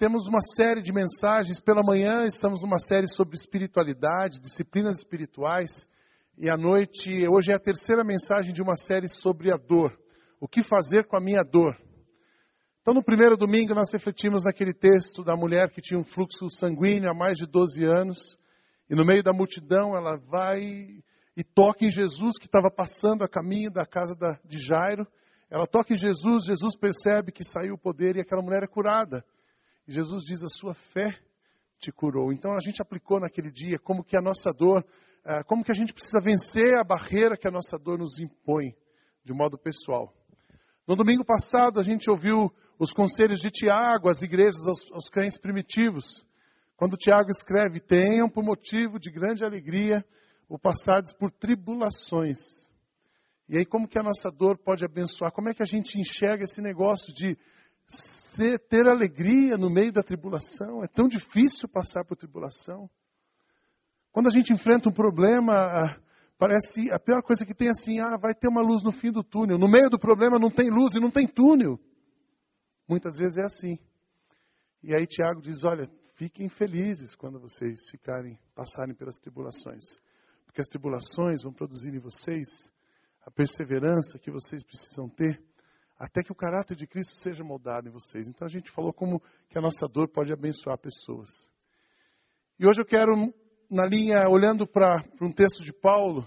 temos uma série de mensagens. Pela manhã estamos numa série sobre espiritualidade, disciplinas espirituais. E à noite, hoje é a terceira mensagem de uma série sobre a dor. O que fazer com a minha dor? Então, no primeiro domingo, nós refletimos naquele texto da mulher que tinha um fluxo sanguíneo há mais de 12 anos. E no meio da multidão, ela vai e toca em Jesus, que estava passando a caminho da casa de Jairo. Ela toca em Jesus, Jesus percebe que saiu o poder e aquela mulher é curada. Jesus diz: A sua fé te curou. Então a gente aplicou naquele dia como que a nossa dor, eh, como que a gente precisa vencer a barreira que a nossa dor nos impõe, de modo pessoal. No domingo passado a gente ouviu os conselhos de Tiago às igrejas, aos, aos crentes primitivos. Quando Tiago escreve: Tenham por motivo de grande alegria o passados por tribulações. E aí, como que a nossa dor pode abençoar? Como é que a gente enxerga esse negócio de ser, ter alegria no meio da tribulação. É tão difícil passar por tribulação. Quando a gente enfrenta um problema, ah, parece a pior coisa que tem é assim, ah, vai ter uma luz no fim do túnel. No meio do problema não tem luz e não tem túnel. Muitas vezes é assim. E aí Tiago diz, olha, fiquem felizes quando vocês ficarem, passarem pelas tribulações. Porque as tribulações vão produzir em vocês a perseverança que vocês precisam ter até que o caráter de Cristo seja moldado em vocês. Então a gente falou como que a nossa dor pode abençoar pessoas. E hoje eu quero, na linha, olhando para um texto de Paulo,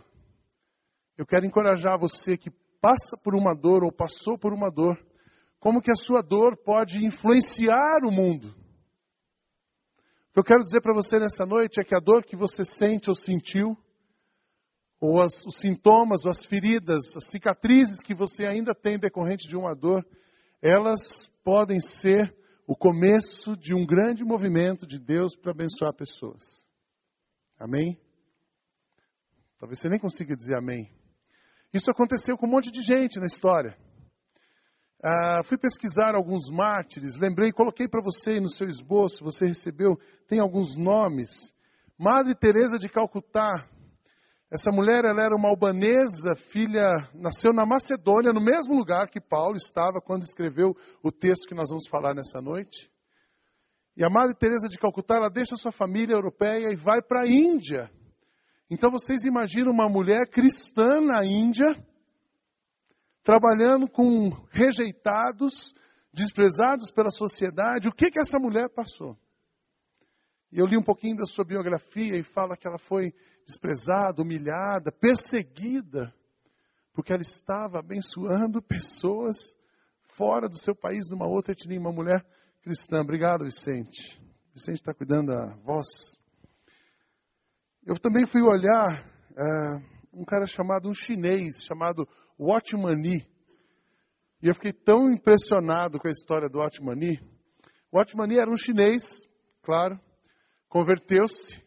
eu quero encorajar você que passa por uma dor ou passou por uma dor, como que a sua dor pode influenciar o mundo. O que eu quero dizer para você nessa noite é que a dor que você sente ou sentiu, ou as, os sintomas, ou as feridas, as cicatrizes que você ainda tem decorrente de uma dor, elas podem ser o começo de um grande movimento de Deus para abençoar pessoas. Amém? Talvez você nem consiga dizer amém. Isso aconteceu com um monte de gente na história. Ah, fui pesquisar alguns mártires, lembrei, coloquei para você no seu esboço, você recebeu, tem alguns nomes. Madre Teresa de Calcutá, essa mulher, ela era uma albanesa, filha, nasceu na Macedônia, no mesmo lugar que Paulo estava quando escreveu o texto que nós vamos falar nessa noite. E a Madre Teresa de Calcutá, ela deixa sua família europeia e vai para a Índia. Então vocês imaginam uma mulher cristã na Índia, trabalhando com rejeitados, desprezados pela sociedade. O que que essa mulher passou? E eu li um pouquinho da sua biografia e fala que ela foi desprezada, humilhada, perseguida, porque ela estava abençoando pessoas fora do seu país, numa outra etnia, uma mulher cristã. Obrigado, Vicente. Vicente está cuidando da voz. Eu também fui olhar é, um cara chamado, um chinês, chamado Watchmani. E eu fiquei tão impressionado com a história do Watchmani. Watchmani era um chinês, claro, converteu-se.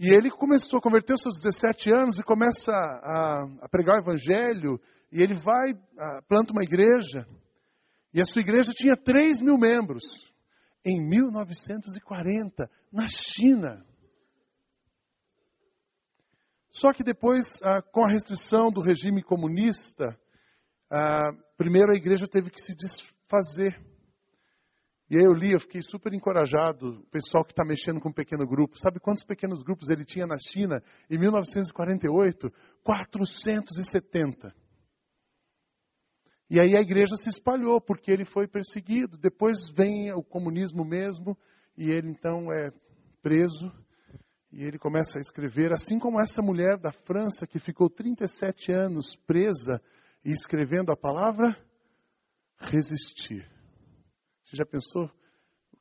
E ele começou, converteu-se aos 17 anos e começa a, a, pregar o evangelho. E ele vai, a, planta uma igreja. E a sua igreja tinha 3 mil membros. Em 1940, na China. Só que depois, com a restrição do regime comunista, primeiro a igreja teve que se desfazer. E aí eu li, eu fiquei super encorajado, o pessoal que está mexendo com um pequeno grupo. Sabe quantos pequenos grupos ele tinha na China em 1948? 470. E aí a igreja se espalhou, porque ele foi perseguido. Depois vem o comunismo mesmo, e ele então é preso. E ele começa a escrever, assim como essa mulher da França que ficou 37 anos presa e escrevendo a palavra resistir. Você já pensou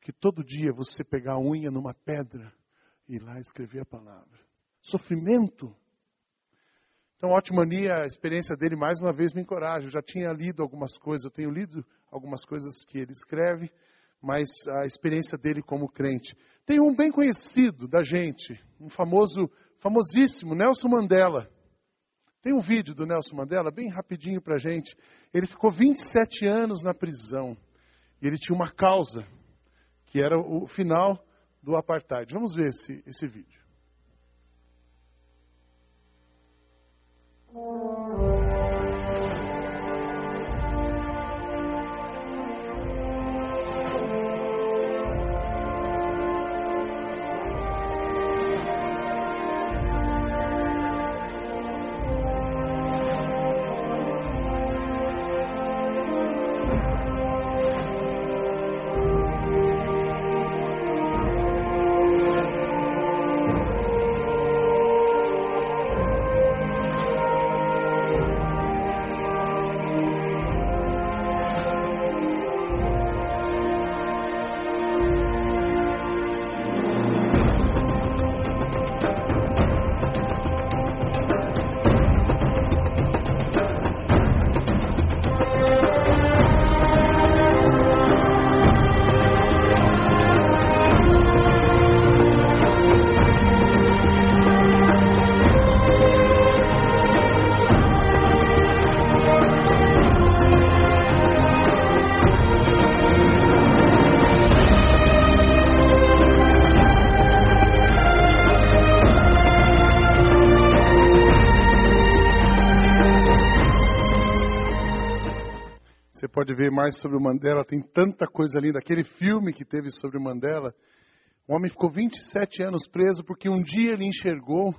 que todo dia você pegar a unha numa pedra e ir lá escrever a palavra? Sofrimento. Então, Otmania, a experiência dele mais uma vez me encoraja. Eu já tinha lido algumas coisas, eu tenho lido algumas coisas que ele escreve, mas a experiência dele como crente. Tem um bem conhecido da gente, um famoso, famosíssimo, Nelson Mandela. Tem um vídeo do Nelson Mandela, bem rapidinho para gente. Ele ficou 27 anos na prisão. E ele tinha uma causa, que era o final do apartheid. Vamos ver esse, esse vídeo. Mais sobre o Mandela, tem tanta coisa linda. Aquele filme que teve sobre o Mandela, o homem ficou 27 anos preso porque um dia ele enxergou,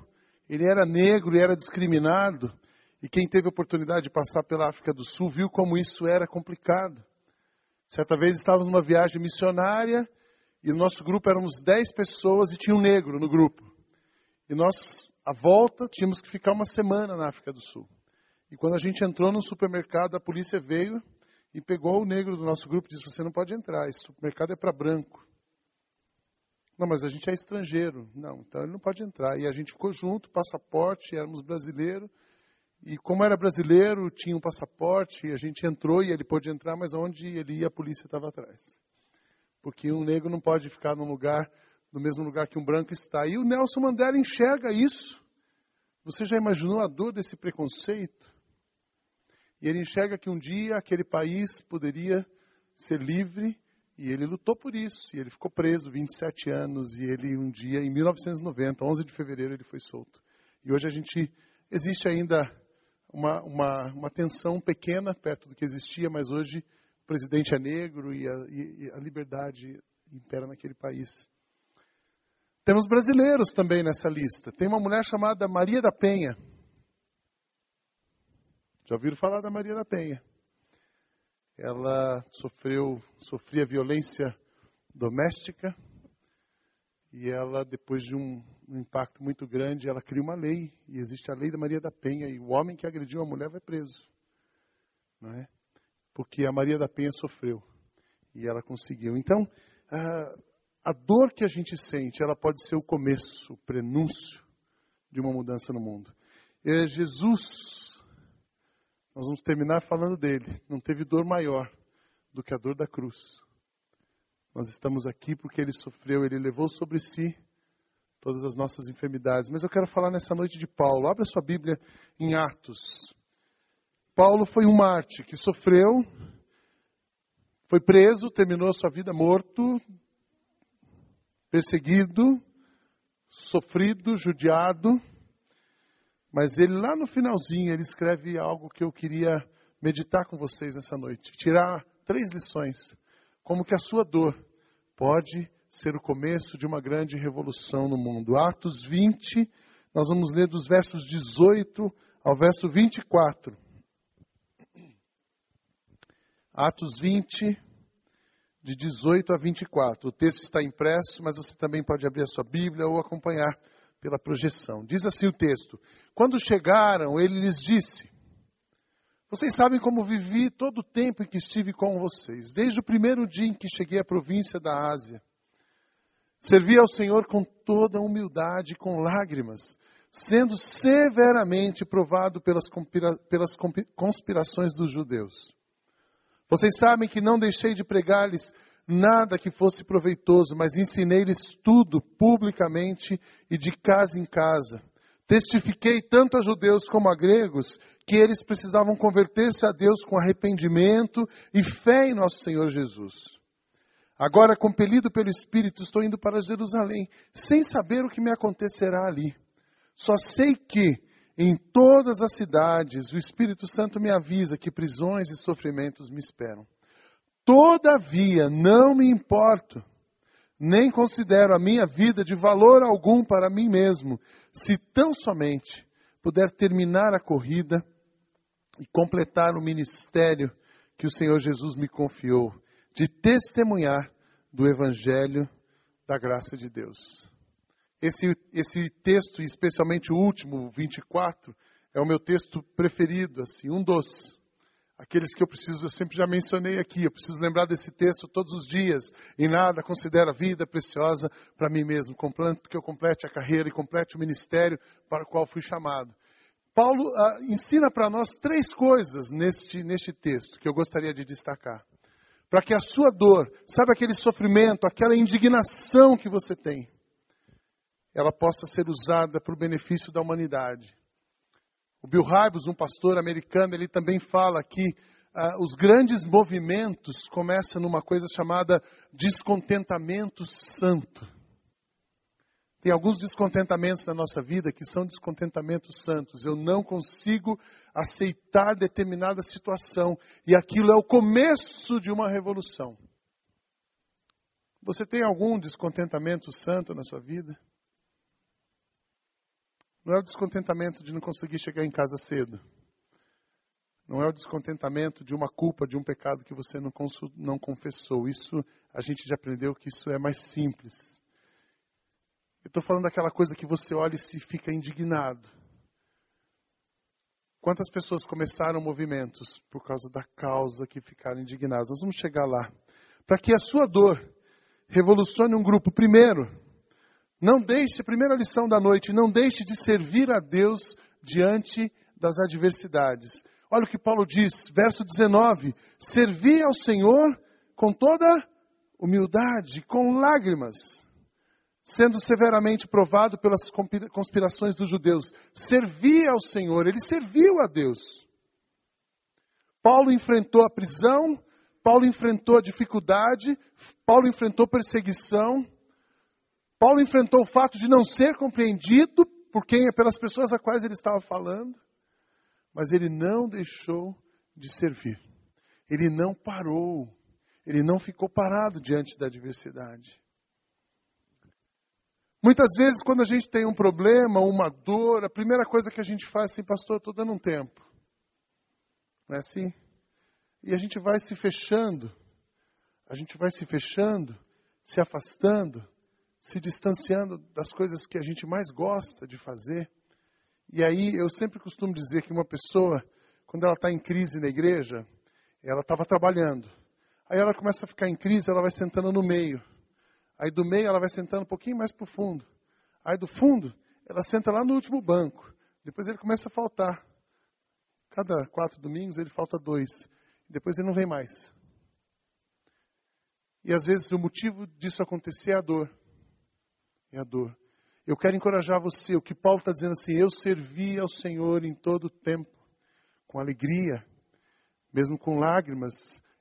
ele era negro e era discriminado, e quem teve a oportunidade de passar pela África do Sul viu como isso era complicado. Certa vez estávamos numa viagem missionária e o nosso grupo éramos 10 pessoas e tinha um negro no grupo. E nós, à volta, tínhamos que ficar uma semana na África do Sul. E quando a gente entrou no supermercado, a polícia veio e pegou o negro do nosso grupo e disse: Você não pode entrar, esse supermercado é para branco. Não, mas a gente é estrangeiro. Não, então ele não pode entrar. E a gente ficou junto, passaporte, éramos brasileiros. E como era brasileiro, tinha um passaporte, a gente entrou e ele pôde entrar, mas onde ele ia, a polícia estava atrás. Porque um negro não pode ficar num lugar, no mesmo lugar que um branco está. E o Nelson Mandela enxerga isso. Você já imaginou a dor desse preconceito? E ele enxerga que um dia aquele país poderia ser livre e ele lutou por isso. E ele ficou preso 27 anos e ele um dia, em 1990, 11 de fevereiro, ele foi solto. E hoje a gente, existe ainda uma, uma, uma tensão pequena perto do que existia, mas hoje o presidente é negro e a, e a liberdade impera naquele país. Temos brasileiros também nessa lista. Tem uma mulher chamada Maria da Penha. Já ouviram falar da Maria da Penha? Ela sofreu, sofria violência doméstica e ela, depois de um, um, impacto muito grande, ela cria uma lei e existe a lei da Maria da Penha e o homem que agrediu a mulher vai preso, não é? Porque a Maria da Penha sofreu e ela conseguiu. Então, a, a dor que a gente sente, ela pode ser o começo, o prenúncio de uma mudança no mundo. E Jesus nós vamos terminar falando dele. Não teve dor maior do que a dor da cruz. Nós estamos aqui porque ele sofreu, ele levou sobre si todas as nossas enfermidades. Mas eu quero falar nessa noite de Paulo. Abra sua Bíblia em Atos. Paulo foi um Marte que sofreu, foi preso, terminou sua vida morto, perseguido, sofrido, judiado. Mas ele lá no finalzinho, ele escreve algo que eu queria meditar com vocês nessa noite. Tirar três lições. Como que a sua dor pode ser o começo de uma grande revolução no mundo. Atos 20, nós vamos ler dos versos 18 ao verso 24. Atos 20, de 18 a 24. O texto está impresso, mas você também pode abrir a sua Bíblia ou acompanhar pela projeção. Diz assim o texto: Quando chegaram, ele lhes disse: Vocês sabem como vivi todo o tempo em que estive com vocês, desde o primeiro dia em que cheguei à província da Ásia. Servi ao Senhor com toda humildade e com lágrimas, sendo severamente provado pelas, pelas conspirações dos judeus. Vocês sabem que não deixei de pregar-lhes nada que fosse proveitoso, mas ensinei-lhes tudo publicamente e de casa em casa. Testifiquei tanto a judeus como a gregos que eles precisavam converter-se a Deus com arrependimento e fé em nosso Senhor Jesus. Agora, compelido pelo Espírito, estou indo para Jerusalém, sem saber o que me acontecerá ali. Só sei que, em todas as cidades, o Espírito Santo me avisa que prisões e sofrimentos me esperam. Todavia, não me importo, nem considero a minha vida de valor algum para mim mesmo, se tão somente puder terminar a corrida e completar o ministério que o Senhor Jesus me confiou, de testemunhar do Evangelho da graça de Deus. Esse, esse texto, especialmente o último, 24, é o meu texto preferido, assim, um dos aqueles que eu preciso, eu sempre já mencionei aqui, eu preciso lembrar desse texto todos os dias. Em nada considero a vida preciosa para mim mesmo, que eu complete a carreira e complete o ministério para o qual fui chamado. Paulo ah, ensina para nós três coisas neste, neste texto que eu gostaria de destacar. Para que a sua dor, sabe aquele sofrimento, aquela indignação que você tem, ela possa ser usada para o benefício da humanidade. O Bill Hybels, um pastor americano, ele também fala que uh, os grandes movimentos começam numa coisa chamada descontentamento santo. Tem alguns descontentamentos na nossa vida que são descontentamentos santos. Eu não consigo aceitar determinada situação e aquilo é o começo de uma revolução. Você tem algum descontentamento santo na sua vida? Não é o descontentamento de não conseguir chegar em casa cedo. Não é o descontentamento de uma culpa, de um pecado que você não, não confessou. Isso a gente já aprendeu que isso é mais simples. Eu estou falando daquela coisa que você olha e se fica indignado. Quantas pessoas começaram movimentos por causa da causa que ficaram indignadas? Nós vamos chegar lá. Para que a sua dor revolucione um grupo. Primeiro, não deixe, primeira lição da noite, não deixe de servir a Deus diante das adversidades. Olha o que Paulo diz, verso 19: Servi ao Senhor com toda humildade, com lágrimas, sendo severamente provado pelas conspirações dos judeus. Servi ao Senhor, ele serviu a Deus. Paulo enfrentou a prisão, Paulo enfrentou a dificuldade, Paulo enfrentou perseguição, Paulo enfrentou o fato de não ser compreendido por quem, pelas pessoas a quais ele estava falando mas ele não deixou de servir. Ele não parou. Ele não ficou parado diante da adversidade. Muitas vezes, quando a gente tem um problema, uma dor, a primeira coisa que a gente faz é assim, pastor, estou dando um tempo. Não é assim? E a gente vai se fechando, a gente vai se fechando, se afastando, se distanciando das coisas que a gente mais gosta de fazer. E aí eu sempre costumo dizer que uma pessoa, quando ela está em crise na igreja, ela estava trabalhando. Aí ela começa a ficar em crise, ela vai sentando no meio. Aí do meio ela vai sentando um pouquinho mais para o fundo. Aí do fundo, ela senta lá no último banco. Depois ele começa a faltar. Cada quatro domingos ele falta dois. Depois ele não vem mais. E às vezes o motivo disso acontecer é a dor. É a dor. Eu quero encorajar você, o que Paulo está dizendo assim, eu servi ao Senhor em todo o tempo, com alegria, mesmo com lágrimas,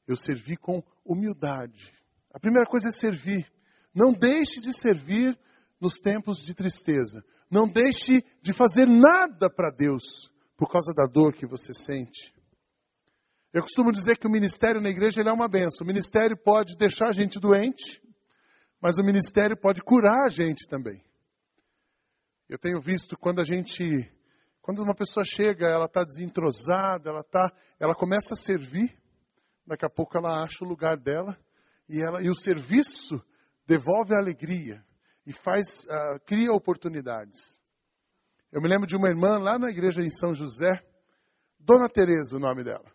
eu servi com humildade. A primeira coisa é servir. Não deixe de servir nos tempos de tristeza. Não deixe de fazer nada para Deus por causa da dor que você sente. Eu costumo dizer que o ministério na igreja é uma benção. O ministério pode deixar a gente doente, mas o ministério pode curar a gente também. Eu tenho visto quando a gente, quando uma pessoa chega, ela está desentrosada, ela tá, ela começa a servir, daqui a pouco ela acha o lugar dela e ela e o serviço devolve a alegria e faz, uh, cria oportunidades. Eu me lembro de uma irmã lá na igreja em São José, Dona Teresa, o nome dela.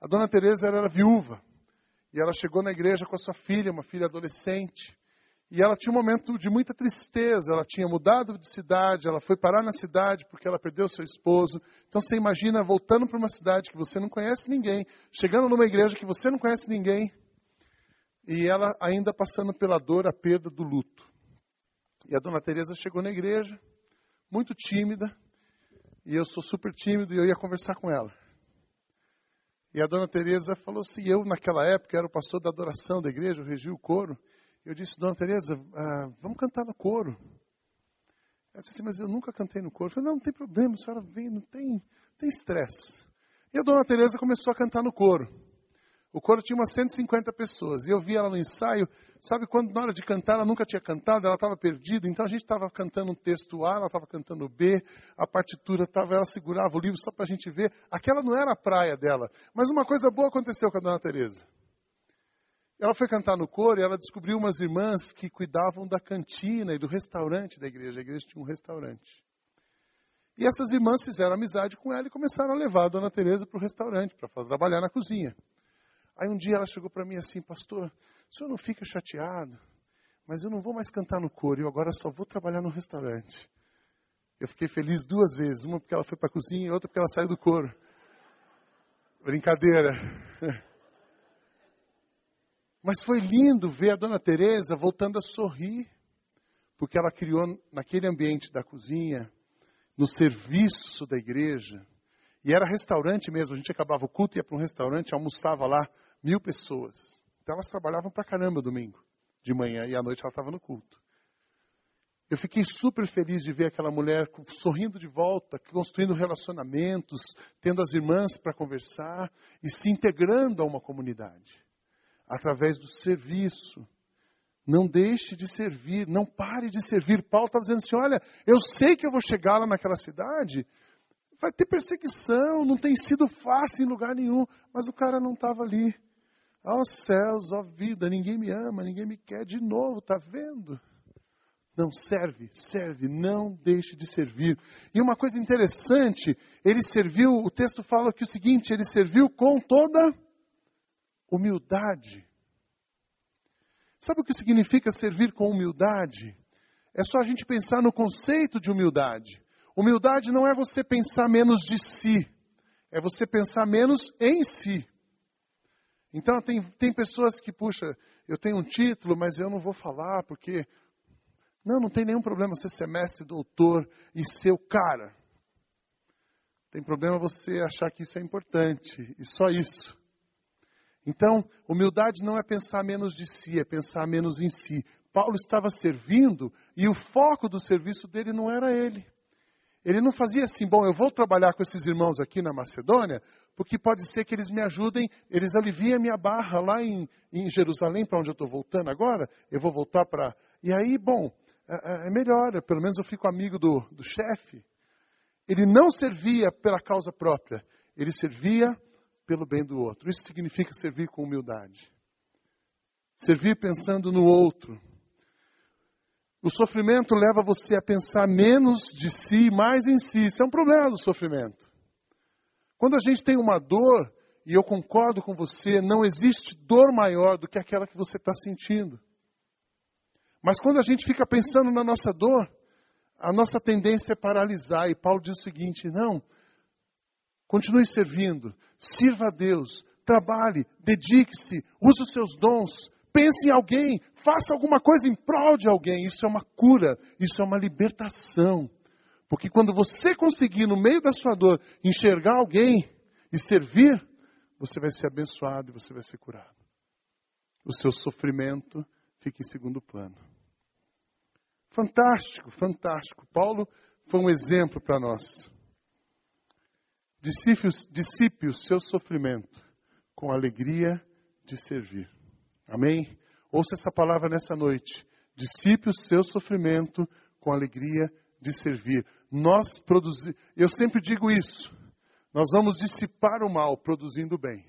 A Dona Teresa era viúva e ela chegou na igreja com a sua filha, uma filha adolescente. E ela tinha um momento de muita tristeza. Ela tinha mudado de cidade, ela foi parar na cidade porque ela perdeu seu esposo. Então você imagina voltando para uma cidade que você não conhece ninguém, chegando numa igreja que você não conhece ninguém, e ela ainda passando pela dor, a perda do luto. E a dona Teresa chegou na igreja, muito tímida, e eu sou super tímido e eu ia conversar com ela. E a dona Teresa falou assim: eu naquela época era o pastor da adoração da igreja, eu regi o coro. Eu disse, Dona Tereza, ah, vamos cantar no coro. Ela disse assim, mas eu nunca cantei no coro. Eu falei, não, não tem problema, a senhora vem, não tem estresse. E a Dona Tereza começou a cantar no coro. O coro tinha umas 150 pessoas. E eu vi ela no ensaio. Sabe quando na hora de cantar ela nunca tinha cantado, ela estava perdida. Então a gente estava cantando um texto A, ela estava cantando B, a partitura estava, ela segurava o livro só para a gente ver. Aquela não era a praia dela. Mas uma coisa boa aconteceu com a Dona Tereza. Ela foi cantar no coro e ela descobriu umas irmãs que cuidavam da cantina e do restaurante da igreja. A igreja tinha um restaurante. E essas irmãs fizeram amizade com ela e começaram a levar a dona Teresa para o restaurante, para trabalhar na cozinha. Aí um dia ela chegou para mim assim, pastor, o senhor não fica chateado, mas eu não vou mais cantar no coro, eu agora só vou trabalhar no restaurante. Eu fiquei feliz duas vezes, uma porque ela foi para a cozinha e outra porque ela saiu do coro. Brincadeira. Mas foi lindo ver a dona Teresa voltando a sorrir, porque ela criou naquele ambiente da cozinha, no serviço da igreja, e era restaurante mesmo, a gente acabava o culto, ia para um restaurante, almoçava lá mil pessoas. Então elas trabalhavam para caramba domingo, de manhã, e à noite ela estava no culto. Eu fiquei super feliz de ver aquela mulher sorrindo de volta, construindo relacionamentos, tendo as irmãs para conversar e se integrando a uma comunidade através do serviço. Não deixe de servir, não pare de servir. Paulo está dizendo assim: olha, eu sei que eu vou chegar lá naquela cidade, vai ter perseguição, não tem sido fácil em lugar nenhum, mas o cara não estava ali. Ó céus, ó vida, ninguém me ama, ninguém me quer de novo, tá vendo? Não serve, serve, não deixe de servir. E uma coisa interessante, ele serviu, o texto fala que o seguinte, ele serviu com toda humildade. Sabe o que significa servir com humildade? É só a gente pensar no conceito de humildade. Humildade não é você pensar menos de si, é você pensar menos em si. Então, tem, tem pessoas que, puxa, eu tenho um título, mas eu não vou falar porque. Não, não tem nenhum problema ser semestre, doutor e ser o cara. Tem problema você achar que isso é importante, e só isso. Então, humildade não é pensar menos de si, é pensar menos em si. Paulo estava servindo e o foco do serviço dele não era ele. Ele não fazia assim, bom, eu vou trabalhar com esses irmãos aqui na Macedônia, porque pode ser que eles me ajudem, eles aliviem a minha barra lá em, em Jerusalém, para onde eu estou voltando agora, eu vou voltar para. E aí, bom, é, é, é melhor, pelo menos eu fico amigo do, do chefe. Ele não servia pela causa própria, ele servia pelo bem do outro. Isso significa servir com humildade. Servir pensando no outro. O sofrimento leva você a pensar menos de si, mais em si. Isso é um problema do sofrimento. Quando a gente tem uma dor, e eu concordo com você, não existe dor maior do que aquela que você está sentindo. Mas quando a gente fica pensando na nossa dor, a nossa tendência é paralisar. E Paulo diz o seguinte: não, continue servindo, Sirva a Deus, trabalhe, dedique-se, use os seus dons, pense em alguém, faça alguma coisa em prol de alguém. Isso é uma cura, isso é uma libertação. Porque quando você conseguir, no meio da sua dor, enxergar alguém e servir, você vai ser abençoado e você vai ser curado. O seu sofrimento fica em segundo plano. Fantástico, fantástico. Paulo foi um exemplo para nós. Dissipe o seu sofrimento com alegria de servir. Amém? Ouça essa palavra nessa noite. Dissipe o seu sofrimento com alegria de servir. Nós produzimos, eu sempre digo isso. Nós vamos dissipar o mal produzindo o bem.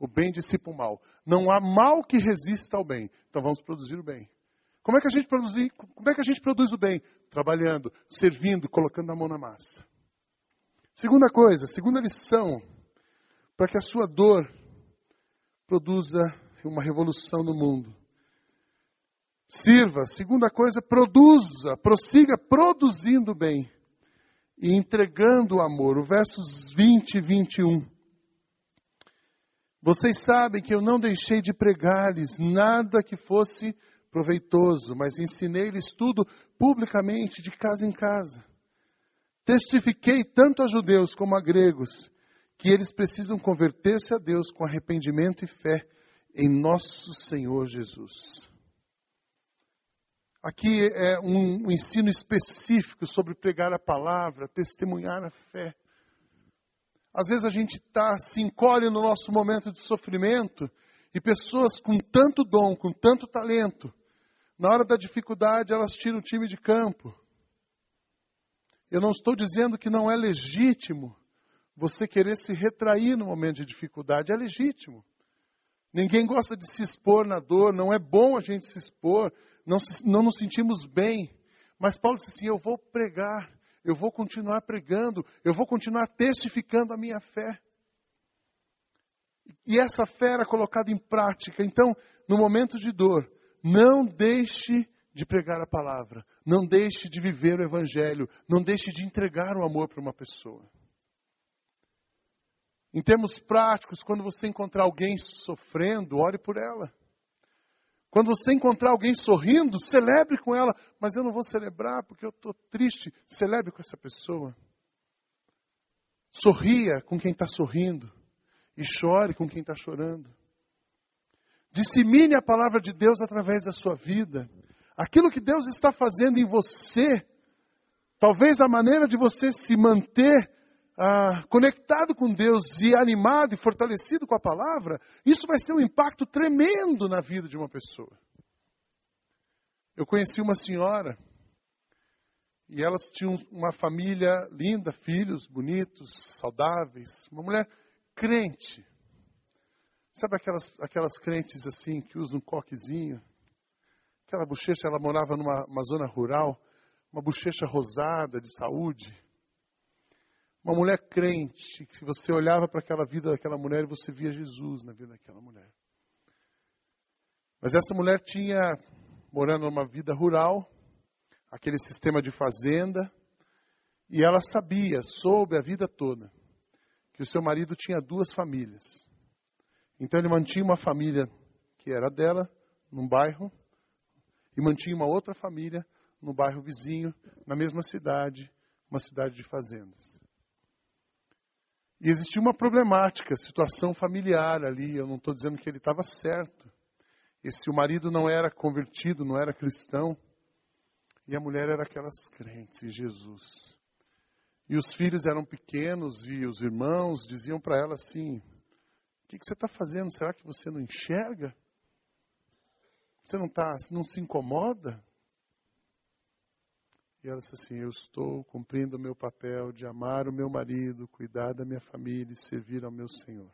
O bem dissipa o mal. Não há mal que resista ao bem. Então vamos produzir o bem. Como é que a gente produz, como é que a gente produz o bem? Trabalhando, servindo, colocando a mão na massa. Segunda coisa, segunda lição, para que a sua dor produza uma revolução no mundo. Sirva. Segunda coisa, produza, prossiga produzindo bem e entregando o amor. O versos 20 e 21. Vocês sabem que eu não deixei de pregar-lhes nada que fosse proveitoso, mas ensinei-lhes tudo publicamente, de casa em casa. Testifiquei tanto a judeus como a gregos que eles precisam converter-se a Deus com arrependimento e fé em nosso Senhor Jesus. Aqui é um, ensino específico sobre pregar a palavra, testemunhar a fé. Às vezes a gente tá, se encolhe no nosso momento de sofrimento e pessoas com tanto dom, com tanto talento, na hora da dificuldade elas tiram o time de campo eu não estou dizendo que não é legítimo você querer se retrair no momento de dificuldade, é legítimo. Ninguém gosta de se expor na dor, não é bom a gente se expor, não, se, não nos sentimos bem. Mas Paulo disse assim: Eu vou pregar, eu vou continuar pregando, eu vou continuar testificando a minha fé. E essa fé era colocada em prática. Então, no momento de dor, não deixe de pregar a palavra. Não deixe de viver o evangelho. Não deixe de entregar o amor para uma pessoa. Em termos práticos, quando você encontrar alguém sofrendo, ore por ela. Quando você encontrar alguém sorrindo, celebre com ela. Mas eu não vou celebrar porque eu estou triste. Celebre com essa pessoa. Sorria com quem está sorrindo. E chore com quem está chorando. Dissemine a palavra de Deus através da sua vida aquilo que Deus está fazendo em você, talvez a maneira de você se manter ah, conectado com Deus e animado e fortalecido com a palavra, isso vai ser um impacto tremendo na vida de uma pessoa. Eu conheci uma senhora e elas tinham uma família linda, filhos bonitos, saudáveis, uma mulher crente. Sabe aquelas, aquelas crentes assim que usam um coquezinho? Aquela bochecha, ela morava numa zona rural, uma bochecha rosada de saúde. Uma mulher crente, que se você olhava para aquela vida daquela mulher, você via Jesus na vida daquela mulher. Mas essa mulher tinha, morando numa vida rural, aquele sistema de fazenda, e ela sabia, soube a vida toda, que o seu marido tinha duas famílias. Então ele mantinha uma família que era dela, num bairro, e mantinha uma outra família no bairro vizinho, na mesma cidade, uma cidade de fazendas. E existia uma problemática, situação familiar ali. Eu não estou dizendo que ele estava certo. E se o marido não era convertido, não era cristão, e a mulher era aquelas crentes em Jesus. E os filhos eram pequenos e os irmãos diziam para ela assim: O que, que você está fazendo? Será que você não enxerga? Você não, tá, não se incomoda? Ela disse assim: Eu estou cumprindo o meu papel de amar o meu marido, cuidar da minha família e servir ao meu Senhor.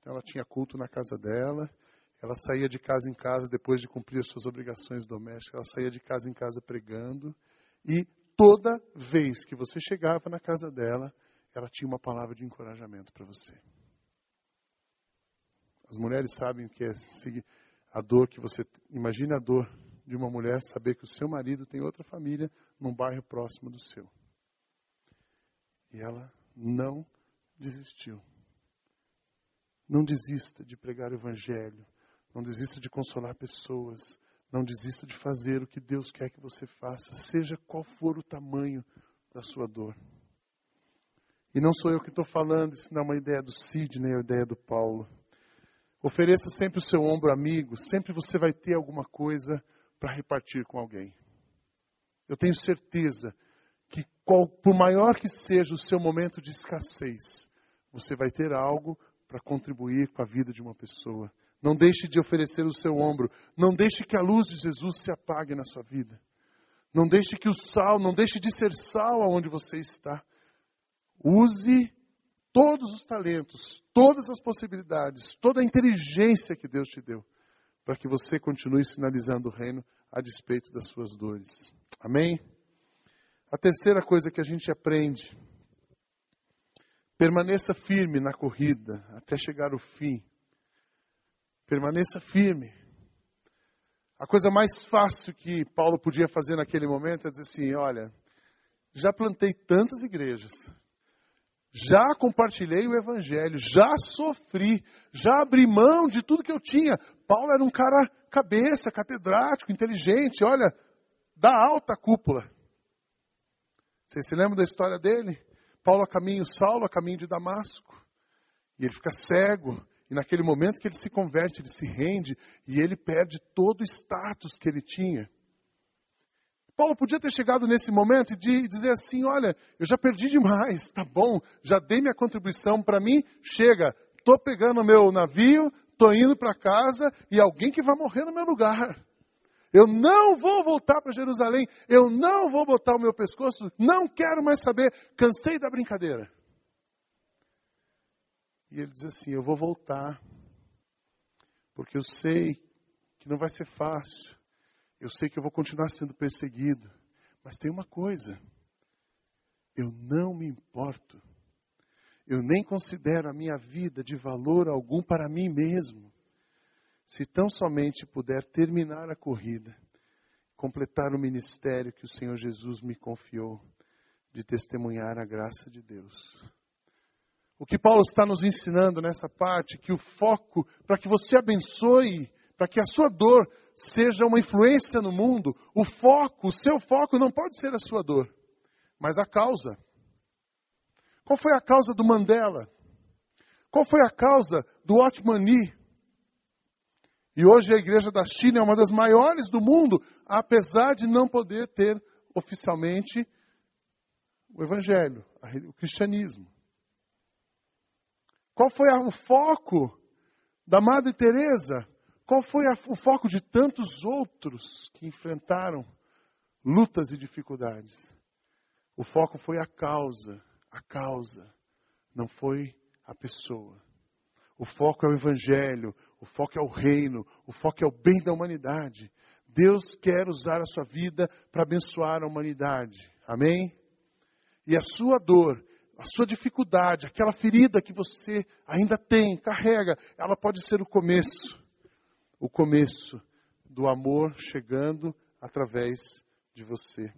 Então ela tinha culto na casa dela ela saía de casa em casa depois de cumprir as suas obrigações domésticas. Ela saía de casa em casa pregando. E toda vez que você chegava na casa dela, ela tinha uma palavra de encorajamento para você. As mulheres sabem o que é a dor que você. Imagine a dor de uma mulher saber que o seu marido tem outra família num bairro próximo do seu. E ela não desistiu. Não desista de pregar o Evangelho. Não desista de consolar pessoas. Não desista de fazer o que Deus quer que você faça, seja qual for o tamanho da sua dor. E não sou eu que estou falando, isso não é uma ideia do Sidney, é uma ideia do Paulo. Ofereça sempre o seu ombro amigo, sempre você vai ter alguma coisa para repartir com alguém. Eu tenho certeza que, qual, por maior que seja o seu momento de escassez, você vai ter algo para contribuir com a vida de uma pessoa. Não deixe de oferecer o seu ombro. Não deixe que a luz de Jesus se apague na sua vida. Não deixe que o sal, não deixe de ser sal aonde você está. Use todos os talentos, todas as possibilidades, toda a inteligência que Deus te deu, para que você continue sinalizando o reino a despeito das suas dores. Amém? A terceira coisa que a gente aprende: permaneça firme na corrida até chegar ao fim. Permaneça firme. A coisa mais fácil que Paulo podia fazer naquele momento é dizer assim: olha, já plantei tantas igrejas, já compartilhei o evangelho, já sofri, já abri mão de tudo que eu tinha. Paulo era um cara cabeça, catedrático, inteligente, olha, da alta cúpula. Vocês se lembram da história dele? Paulo a caminho, Saulo a caminho de Damasco. E ele fica cego, e naquele momento que ele se converte, ele se rende e ele perde todo o status que ele tinha. Paulo podia ter chegado nesse momento e dizer assim: Olha, eu já perdi demais, tá bom, já dei minha contribuição para mim, chega, estou pegando meu navio, estou indo para casa e alguém que vai morrer no meu lugar. Eu não vou voltar para Jerusalém, eu não vou botar o meu pescoço, não quero mais saber, cansei da brincadeira. E ele diz assim: Eu vou voltar, porque eu sei que não vai ser fácil, eu sei que eu vou continuar sendo perseguido, mas tem uma coisa: eu não me importo, eu nem considero a minha vida de valor algum para mim mesmo, se tão somente puder terminar a corrida, completar o ministério que o Senhor Jesus me confiou de testemunhar a graça de Deus. O que Paulo está nos ensinando nessa parte, que o foco para que você abençoe, para que a sua dor seja uma influência no mundo, o foco, o seu foco não pode ser a sua dor, mas a causa. Qual foi a causa do Mandela? Qual foi a causa do Otmani? E hoje a igreja da China é uma das maiores do mundo, apesar de não poder ter oficialmente o evangelho, o cristianismo. Qual foi o foco da Madre Teresa? Qual foi o foco de tantos outros que enfrentaram lutas e dificuldades? O foco foi a causa, a causa, não foi a pessoa. O foco é o Evangelho, o foco é o reino, o foco é o bem da humanidade. Deus quer usar a sua vida para abençoar a humanidade. Amém? E a sua dor, a sua dificuldade, aquela ferida que você ainda tem, carrega, ela pode ser o começo. O começo do amor chegando através de você.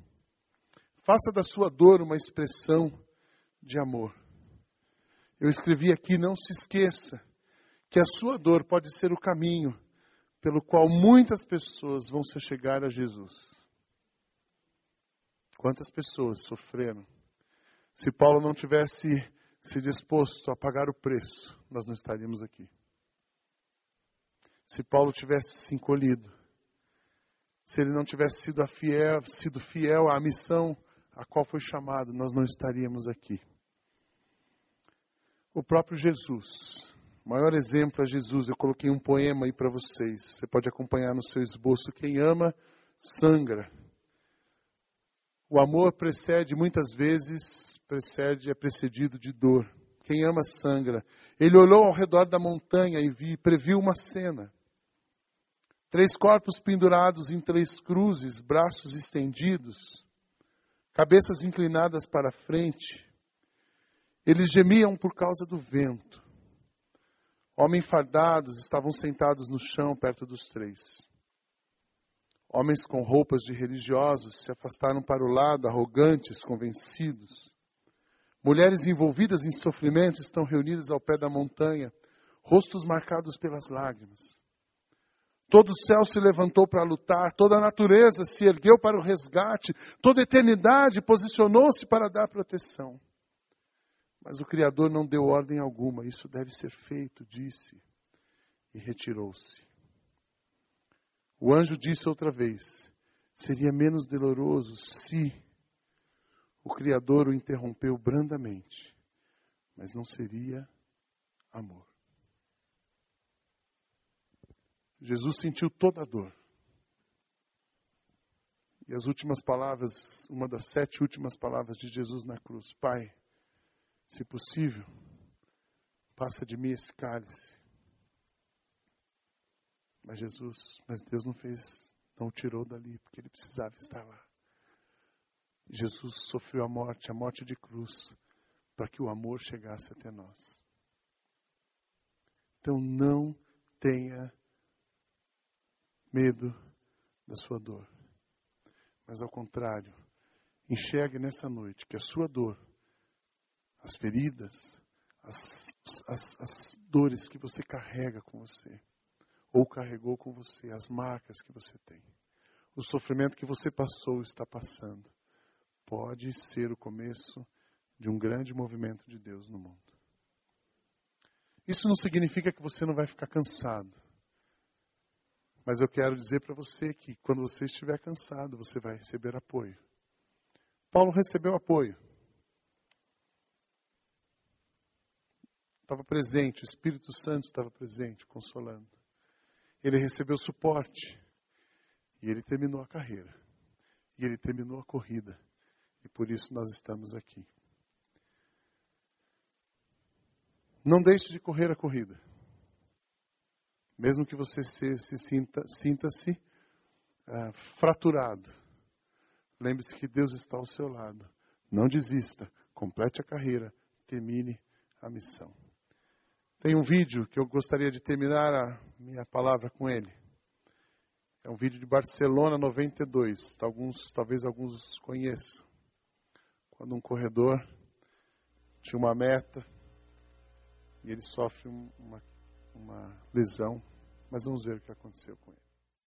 Faça da sua dor uma expressão de amor. Eu escrevi aqui: não se esqueça que a sua dor pode ser o caminho pelo qual muitas pessoas vão se chegar a Jesus. Quantas pessoas sofreram? Se Paulo não tivesse se disposto a pagar o preço, nós não estaríamos aqui. Se Paulo tivesse se encolhido, se ele não tivesse sido fiel, sido fiel à missão a qual foi chamado, nós não estaríamos aqui. O próprio Jesus, maior exemplo é Jesus. Eu coloquei um poema aí para vocês. Você pode acompanhar no seu esboço. Quem ama, sangra. O amor precede, muitas vezes, precede, é precedido de dor. Quem ama, sangra. Ele olhou ao redor da montanha e vi, previu uma cena. Três corpos pendurados em três cruzes, braços estendidos, cabeças inclinadas para frente. Eles gemiam por causa do vento. Homens fardados estavam sentados no chão perto dos três. Homens com roupas de religiosos se afastaram para o lado, arrogantes, convencidos. Mulheres envolvidas em sofrimento estão reunidas ao pé da montanha, rostos marcados pelas lágrimas. Todo o céu se levantou para lutar, toda a natureza se ergueu para o resgate, toda a eternidade posicionou-se para dar proteção. Mas o Criador não deu ordem alguma, isso deve ser feito, disse, e retirou-se. O anjo disse outra vez: seria menos doloroso se o Criador o interrompeu brandamente, mas não seria amor. Jesus sentiu toda a dor. E as últimas palavras, uma das sete últimas palavras de Jesus na cruz: Pai, se possível, passa de mim esse cálice. Mas Jesus, mas Deus não fez, não o tirou dali, porque ele precisava estar lá. Jesus sofreu a morte, a morte de cruz, para que o amor chegasse até nós. Então não tenha medo da sua dor, mas ao contrário, enxergue nessa noite que a sua dor as feridas, as, as, as dores que você carrega com você, ou carregou com você, as marcas que você tem, o sofrimento que você passou está passando, pode ser o começo de um grande movimento de Deus no mundo. Isso não significa que você não vai ficar cansado. Mas eu quero dizer para você que quando você estiver cansado, você vai receber apoio. Paulo recebeu apoio. estava presente, o Espírito Santo estava presente, consolando. Ele recebeu suporte e ele terminou a carreira. E ele terminou a corrida. E por isso nós estamos aqui. Não deixe de correr a corrida. Mesmo que você se, se sinta, sinta-se uh, fraturado. Lembre-se que Deus está ao seu lado. Não desista. Complete a carreira. Termine a missão. Tem um vídeo que eu gostaria de terminar a minha palavra com ele. É um vídeo de Barcelona 92. Alguns, talvez alguns conheçam. Quando um corredor tinha uma meta e ele sofre uma, uma lesão. Mas vamos ver o que aconteceu com ele.